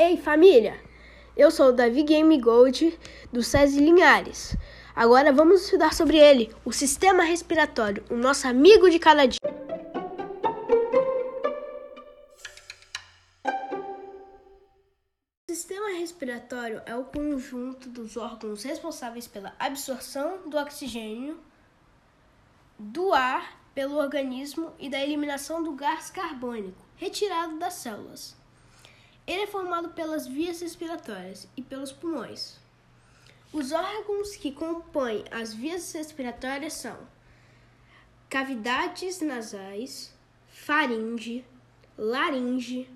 Ei, família! Eu sou o Davi Game Gold do SESI Linhares. Agora vamos estudar sobre ele, o sistema respiratório, o nosso amigo de cada dia. O sistema respiratório é o conjunto dos órgãos responsáveis pela absorção do oxigênio do ar pelo organismo e da eliminação do gás carbônico retirado das células. Ele é formado pelas vias respiratórias e pelos pulmões. Os órgãos que compõem as vias respiratórias são cavidades nasais, faringe, laringe,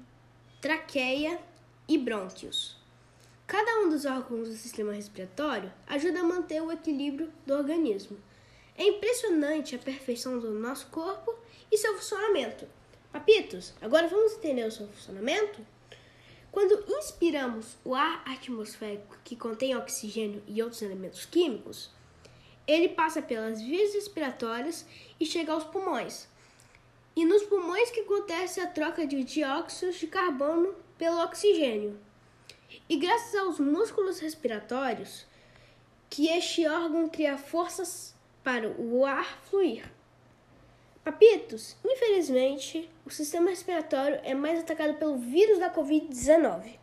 traqueia e brônquios. Cada um dos órgãos do sistema respiratório ajuda a manter o equilíbrio do organismo. É impressionante a perfeição do nosso corpo e seu funcionamento. Papitos, agora vamos entender o seu funcionamento? Quando inspiramos o ar atmosférico que contém oxigênio e outros elementos químicos, ele passa pelas vias respiratórias e chega aos pulmões. E nos pulmões que acontece a troca de dióxido de carbono pelo oxigênio. E graças aos músculos respiratórios, que este órgão cria forças para o ar fluir. Papitos, infelizmente, o sistema respiratório é mais atacado pelo vírus da Covid-19.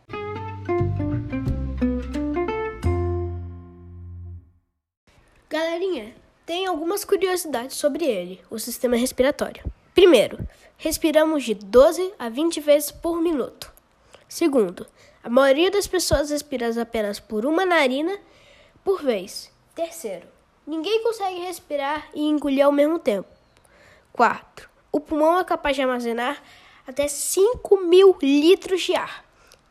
Galerinha, tem algumas curiosidades sobre ele, o sistema respiratório. Primeiro, respiramos de 12 a 20 vezes por minuto. Segundo, a maioria das pessoas respira apenas por uma narina por vez. Terceiro, ninguém consegue respirar e engolir ao mesmo tempo. Quarto, o pulmão é capaz de armazenar até 5 mil litros de ar.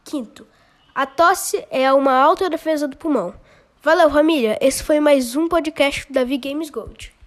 Quinto, a tosse é uma alta defesa do pulmão. Valeu, família! Esse foi mais um podcast da V Games Gold.